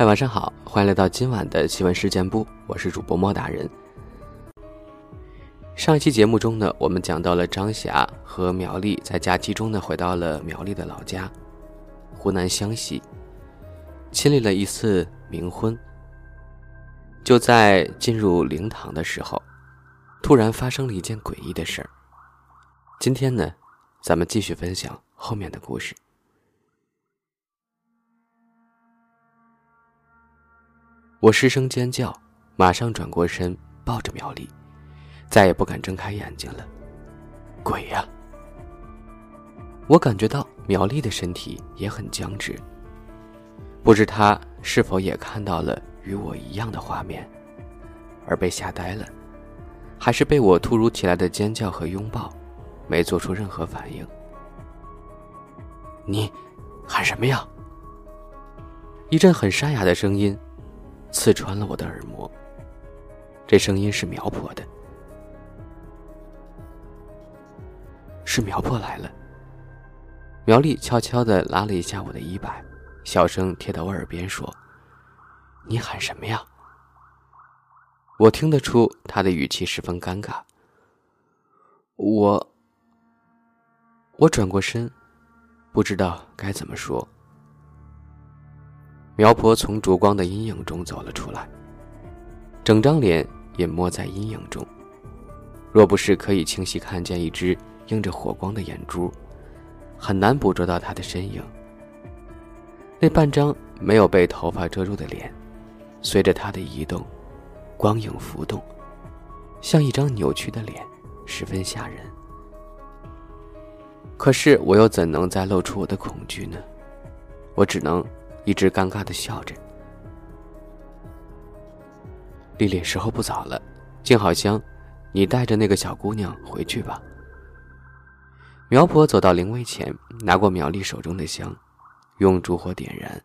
嗨，晚上好，欢迎来到今晚的奇闻事件部，我是主播莫大人。上一期节目中呢，我们讲到了张霞和苗丽在假期中呢回到了苗丽的老家，湖南湘西，亲历了一次冥婚。就在进入灵堂的时候，突然发生了一件诡异的事儿。今天呢，咱们继续分享后面的故事。我失声尖叫，马上转过身抱着苗丽，再也不敢睁开眼睛了。鬼呀！我感觉到苗丽的身体也很僵直，不知她是否也看到了与我一样的画面，而被吓呆了，还是被我突如其来的尖叫和拥抱，没做出任何反应。你喊什么呀？一阵很沙哑的声音。刺穿了我的耳膜。这声音是苗婆的，是苗婆来了。苗丽悄悄的拉了一下我的衣摆，小声贴到我耳边说：“你喊什么呀？”我听得出她的语气十分尴尬。我，我转过身，不知道该怎么说。苗婆从烛光的阴影中走了出来，整张脸隐没在阴影中，若不是可以清晰看见一只映着火光的眼珠，很难捕捉到她的身影。那半张没有被头发遮住的脸，随着她的移动，光影浮动，像一张扭曲的脸，十分吓人。可是我又怎能再露出我的恐惧呢？我只能。一直尴尬的笑着。丽丽，时候不早了，静好香，你带着那个小姑娘回去吧。苗婆走到灵位前，拿过苗丽手中的香，用烛火点燃，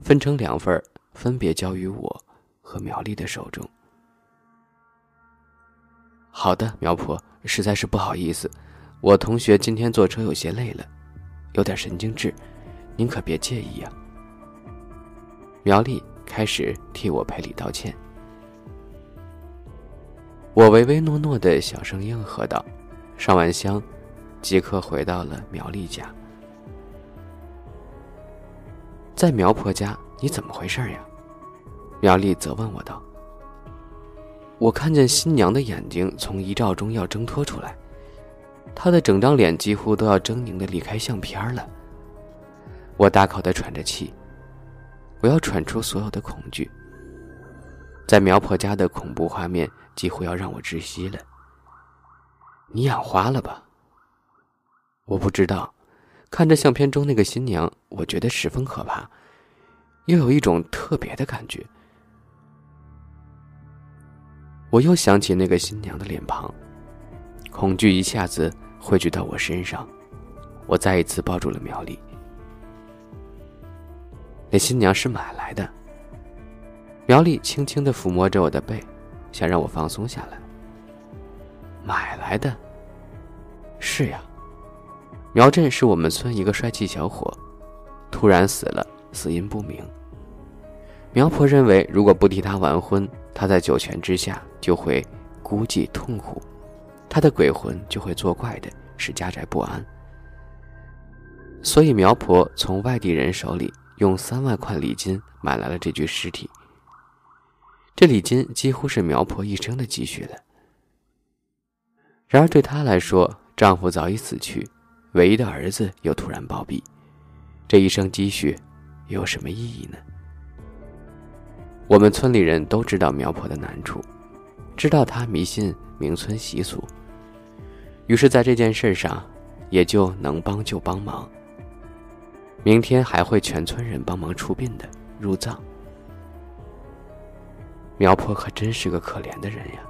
分成两份，分别交于我和苗丽的手中。好的，苗婆，实在是不好意思，我同学今天坐车有些累了，有点神经质，您可别介意呀。苗丽开始替我赔礼道歉，我唯唯诺诺的小声应和道：“上完香，即刻回到了苗丽家。在苗婆家，你怎么回事呀？”苗丽责问我道：“我看见新娘的眼睛从遗照中要挣脱出来，她的整张脸几乎都要狰狞的离开相片了。”我大口的喘着气。我要喘出所有的恐惧，在苗婆家的恐怖画面几乎要让我窒息了。你眼花了吧？我不知道，看着相片中那个新娘，我觉得十分可怕，又有一种特别的感觉。我又想起那个新娘的脸庞，恐惧一下子汇聚到我身上，我再一次抱住了苗丽。那新娘是买来的。苗丽轻轻的抚摸着我的背，想让我放松下来。买来的。是呀，苗振是我们村一个帅气小伙，突然死了，死因不明。苗婆认为，如果不替他完婚，他在九泉之下就会孤寂痛苦，他的鬼魂就会作怪的，使家宅不安。所以苗婆从外地人手里。用三万块礼金买来了这具尸体。这礼金几乎是苗婆一生的积蓄了。然而对她来说，丈夫早已死去，唯一的儿子又突然暴毙，这一生积蓄有什么意义呢？我们村里人都知道苗婆的难处，知道她迷信名村习俗，于是，在这件事上，也就能帮就帮忙。明天还会全村人帮忙出殡的，入葬。苗婆可真是个可怜的人呀。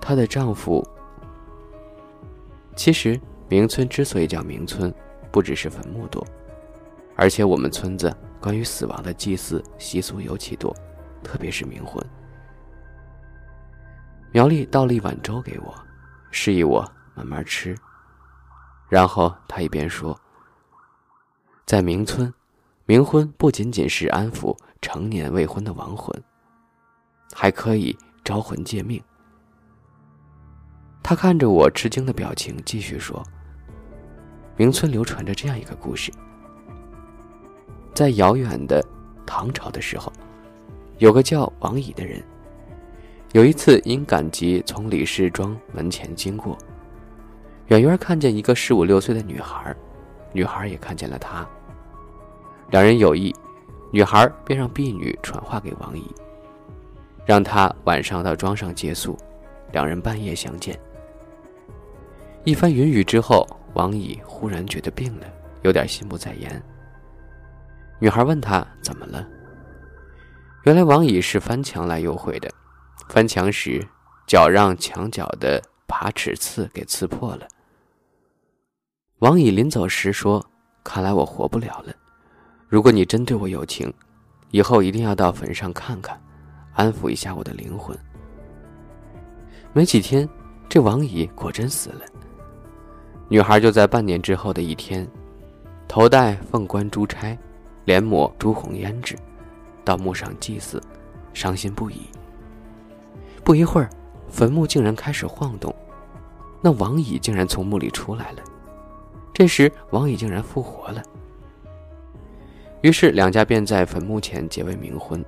她的丈夫，其实明村之所以叫明村，不只是坟墓多，而且我们村子关于死亡的祭祀习俗尤其多，特别是冥婚。苗丽倒了一碗粥给我，示意我慢慢吃，然后她一边说。在明村，冥婚不仅仅是安抚成年未婚的亡魂，还可以招魂借命。他看着我吃惊的表情，继续说：“明村流传着这样一个故事，在遥远的唐朝的时候，有个叫王乙的人，有一次因赶集从李氏庄门前经过，远远看见一个十五六岁的女孩，女孩也看见了他，两人有意，女孩便让婢女传话给王乙，让他晚上到庄上借宿，两人半夜相见。”一番云雨之后，王乙忽然觉得病了，有点心不在焉。女孩问他怎么了。原来王乙是翻墙来幽会的，翻墙时脚让墙角的爬齿刺给刺破了。王乙临走时说：“看来我活不了了，如果你真对我有情，以后一定要到坟上看看，安抚一下我的灵魂。”没几天，这王乙果真死了。女孩就在半年之后的一天，头戴凤冠珠钗，脸抹朱红胭脂，到墓上祭祀，伤心不已。不一会儿，坟墓竟然开始晃动，那王乙竟然从墓里出来了。这时，王乙竟然复活了。于是，两家便在坟墓前结为冥婚，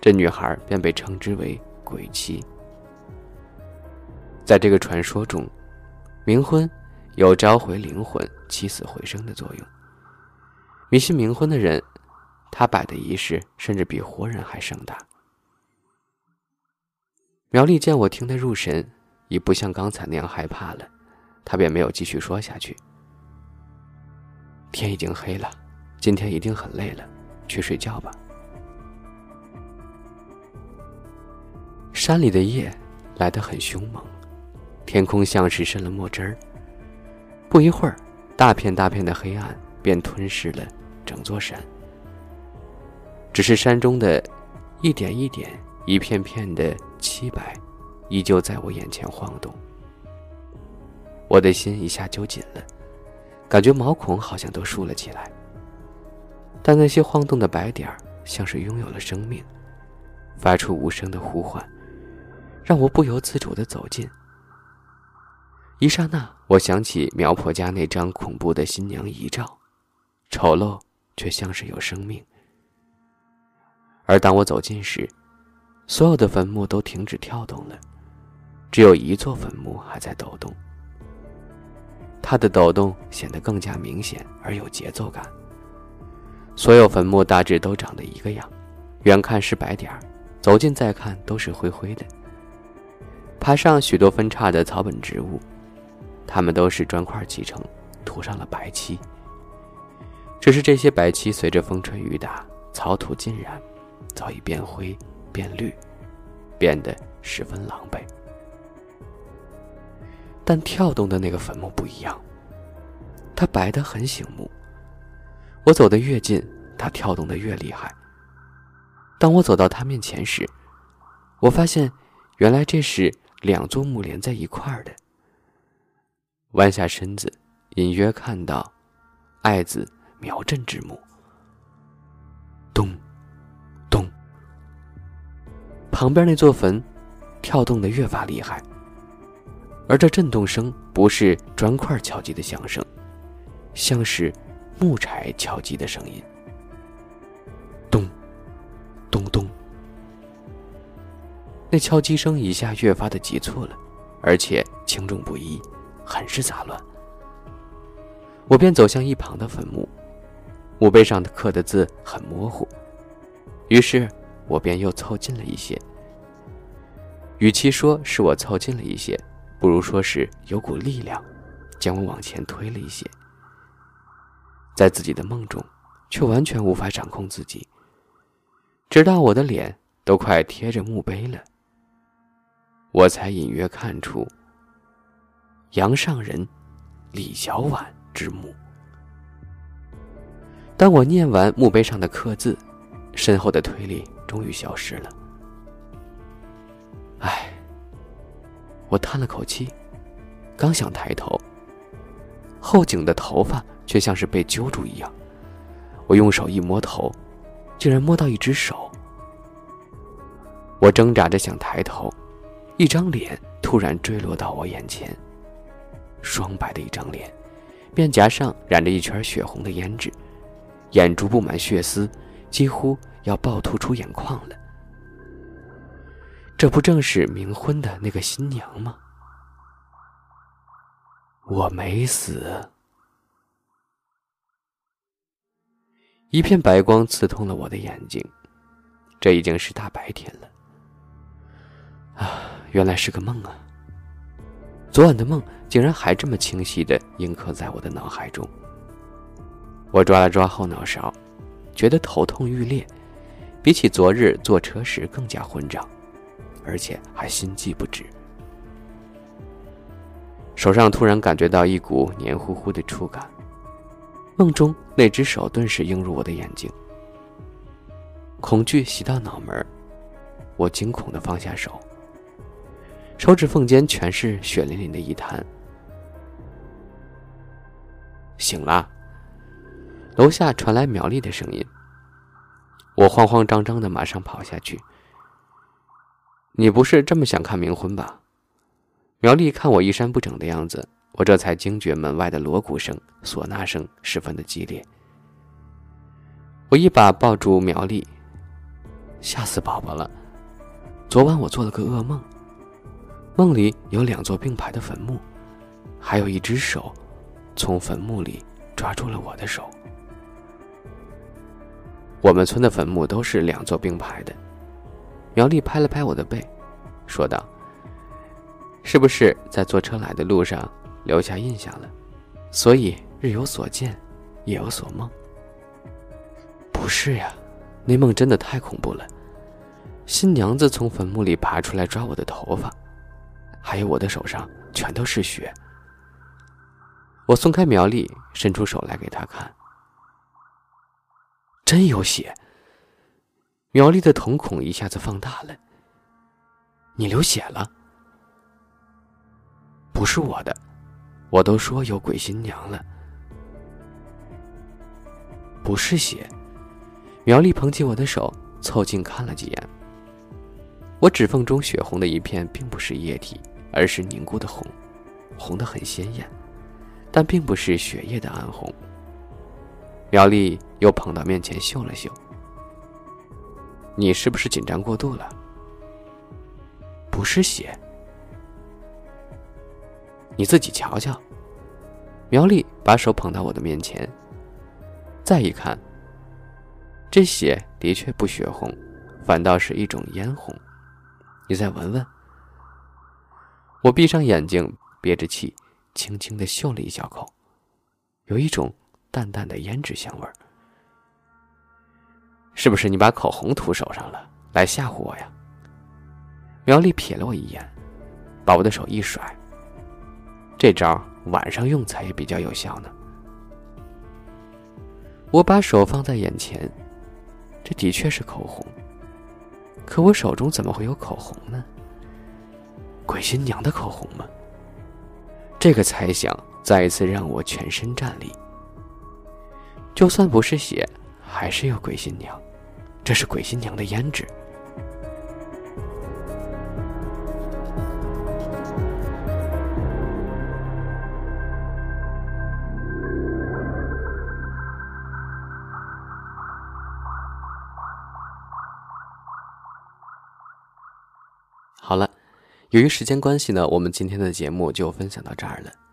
这女孩便被称之为鬼妻。在这个传说中，冥婚。有召回灵魂、起死回生的作用。迷信冥婚的人，他摆的仪式甚至比活人还盛大。苗丽见我听得入神，已不像刚才那样害怕了，她便没有继续说下去。天已经黑了，今天一定很累了，去睡觉吧。山里的夜来得很凶猛，天空像是渗了墨汁儿。不一会儿，大片大片的黑暗便吞噬了整座山。只是山中的，一点一点、一片片的漆白，依旧在我眼前晃动。我的心一下揪紧了，感觉毛孔好像都竖了起来。但那些晃动的白点儿，像是拥有了生命，发出无声的呼唤，让我不由自主的走近。一刹那，我想起苗婆家那张恐怖的新娘遗照，丑陋却像是有生命。而当我走近时，所有的坟墓都停止跳动了，只有一座坟墓还在抖动。它的抖动显得更加明显而有节奏感。所有坟墓大致都长得一个样，远看是白点儿，走近再看都是灰灰的，爬上许多分叉的草本植物。它们都是砖块砌成，涂上了白漆。只是这些白漆随着风吹雨打，草土浸染，早已变灰变绿，变得十分狼狈。但跳动的那个坟墓不一样，它白得很醒目。我走得越近，它跳动得越厉害。当我走到它面前时，我发现，原来这是两座墓连在一块儿的。弯下身子，隐约看到“爱”字苗阵之墓。咚，咚，旁边那座坟跳动的越发厉害，而这震动声不是砖块敲击的响声，像是木柴敲击的声音。咚，咚咚，那敲击声一下越发的急促了，而且轻重不一。很是杂乱，我便走向一旁的坟墓，墓碑上的刻的字很模糊，于是我便又凑近了一些。与其说是我凑近了一些，不如说是有股力量将我往前推了一些。在自己的梦中，却完全无法掌控自己，直到我的脸都快贴着墓碑了，我才隐约看出。杨上人，李小婉之墓。当我念完墓碑上的刻字，身后的推力终于消失了。唉，我叹了口气，刚想抬头，后颈的头发却像是被揪住一样。我用手一摸头，竟然摸到一只手。我挣扎着想抬头，一张脸突然坠落到我眼前。双白的一张脸，面颊上染着一圈血红的胭脂，眼珠布满血丝，几乎要暴突出眼眶了。这不正是冥婚的那个新娘吗？我没死。一片白光刺痛了我的眼睛，这已经是大白天了。啊，原来是个梦啊！昨晚的梦竟然还这么清晰的印刻在我的脑海中。我抓了抓后脑勺，觉得头痛欲裂，比起昨日坐车时更加昏胀，而且还心悸不止。手上突然感觉到一股黏糊糊的触感，梦中那只手顿时映入我的眼睛，恐惧袭到脑门我惊恐的放下手。手指缝间全是血淋淋的一滩。醒了。楼下传来苗丽的声音。我慌慌张张的马上跑下去。你不是这么想看冥婚吧？苗丽看我衣衫不整的样子，我这才惊觉门外的锣鼓声、唢呐声十分的激烈。我一把抱住苗丽，吓死宝宝了。昨晚我做了个噩梦。梦里有两座并排的坟墓，还有一只手从坟墓里抓住了我的手。我们村的坟墓都是两座并排的。苗丽拍了拍我的背，说道：“是不是在坐车来的路上留下印象了？所以日有所见，夜有所梦。”不是呀，那梦真的太恐怖了。新娘子从坟墓里爬出来抓我的头发。还有我的手上全都是血。我松开苗丽，伸出手来给她看，真有血。苗丽的瞳孔一下子放大了。你流血了？不是我的，我都说有鬼新娘了。不是血。苗丽捧起我的手，凑近看了几眼。我指缝中血红的一片，并不是液体。而是凝固的红，红的很鲜艳，但并不是血液的暗红。苗丽又捧到面前嗅了嗅，你是不是紧张过度了？不是血，你自己瞧瞧。苗丽把手捧到我的面前，再一看，这血的确不血红，反倒是一种嫣红。你再闻闻。我闭上眼睛，憋着气，轻轻的嗅了一小口，有一种淡淡的胭脂香味儿。是不是你把口红涂手上了，来吓唬我呀？苗丽瞥了我一眼，把我的手一甩。这招晚上用才也比较有效呢。我把手放在眼前，这的确是口红，可我手中怎么会有口红呢？鬼新娘的口红吗？这个猜想再一次让我全身战栗。就算不是血，还是有鬼新娘，这是鬼新娘的胭脂。由于时间关系呢，我们今天的节目就分享到这儿了。